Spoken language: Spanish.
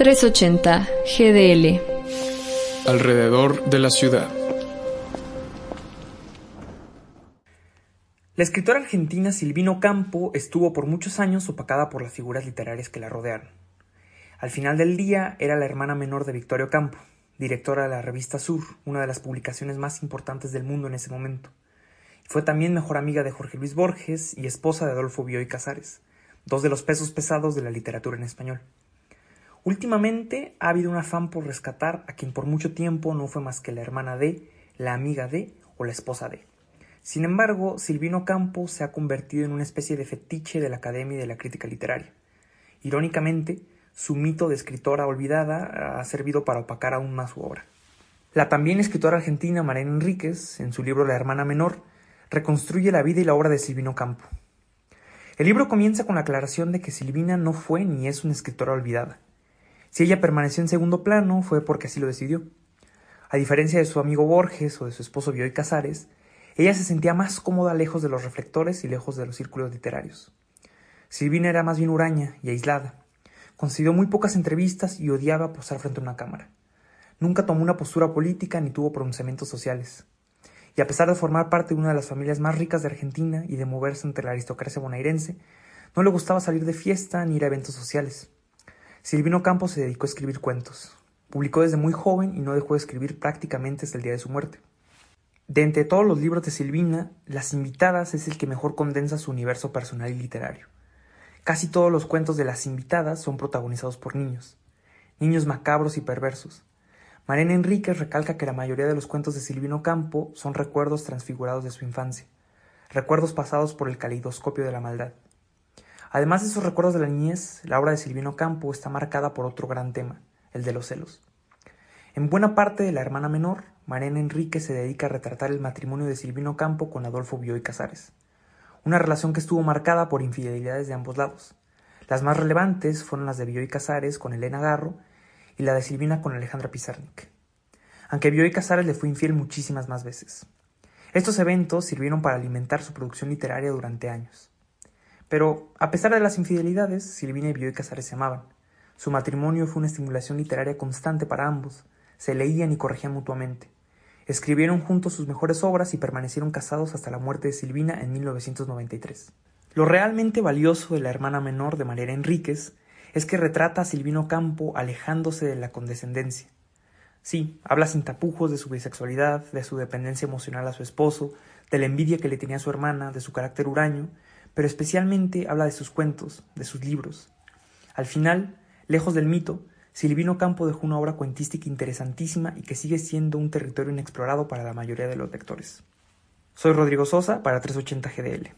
380 GDL. Alrededor de la ciudad. La escritora argentina Silvino Campo estuvo por muchos años opacada por las figuras literarias que la rodearon. Al final del día era la hermana menor de Victorio Campo, directora de la revista Sur, una de las publicaciones más importantes del mundo en ese momento. Fue también mejor amiga de Jorge Luis Borges y esposa de Adolfo Bioy Casares, dos de los pesos pesados de la literatura en español. Últimamente ha habido un afán por rescatar a quien por mucho tiempo no fue más que la hermana de, la amiga de o la esposa de. Sin embargo, Silvino Campos se ha convertido en una especie de fetiche de la Academia y de la crítica literaria. Irónicamente, su mito de escritora olvidada ha servido para opacar aún más su obra. La también escritora argentina Mariana Enríquez, en su libro La hermana menor, reconstruye la vida y la obra de Silvino Campo. El libro comienza con la aclaración de que Silvina no fue ni es una escritora olvidada. Si ella permaneció en segundo plano fue porque así lo decidió. A diferencia de su amigo Borges o de su esposo Bioy Casares, ella se sentía más cómoda lejos de los reflectores y lejos de los círculos literarios. Silvina era más bien huraña y aislada. Concedió muy pocas entrevistas y odiaba posar frente a una cámara. Nunca tomó una postura política ni tuvo pronunciamientos sociales. Y a pesar de formar parte de una de las familias más ricas de Argentina y de moverse entre la aristocracia bonairense, no le gustaba salir de fiesta ni ir a eventos sociales. Silvino Campos se dedicó a escribir cuentos. Publicó desde muy joven y no dejó de escribir prácticamente hasta el día de su muerte. De entre todos los libros de Silvina, Las Invitadas es el que mejor condensa su universo personal y literario. Casi todos los cuentos de Las Invitadas son protagonizados por niños, niños macabros y perversos. Mariana Enríquez recalca que la mayoría de los cuentos de Silvino Campo son recuerdos transfigurados de su infancia, recuerdos pasados por el caleidoscopio de la maldad. Además de esos recuerdos de la niñez, la obra de Silvino Campo está marcada por otro gran tema, el de los celos. En buena parte de la hermana menor, Mariana Enrique se dedica a retratar el matrimonio de Silvino Campo con Adolfo Bioy Casares, una relación que estuvo marcada por infidelidades de ambos lados. Las más relevantes fueron las de Bioy Casares con Elena Garro y la de Silvina con Alejandra Pizarnik. Aunque Bioy Casares le fue infiel muchísimas más veces. Estos eventos sirvieron para alimentar su producción literaria durante años. Pero, a pesar de las infidelidades, Silvina y Bioy Casares se amaban. Su matrimonio fue una estimulación literaria constante para ambos, se leían y corregían mutuamente. Escribieron juntos sus mejores obras y permanecieron casados hasta la muerte de Silvina en 1993. Lo realmente valioso de la hermana menor de Mariana Enríquez es que retrata a Silvino Campo alejándose de la condescendencia. Sí, habla sin tapujos de su bisexualidad, de su dependencia emocional a su esposo, de la envidia que le tenía a su hermana, de su carácter huraño, pero especialmente habla de sus cuentos, de sus libros. Al final, lejos del mito, Silvino Campo dejó una obra cuentística interesantísima y que sigue siendo un territorio inexplorado para la mayoría de los lectores. Soy Rodrigo Sosa para 380 GDL.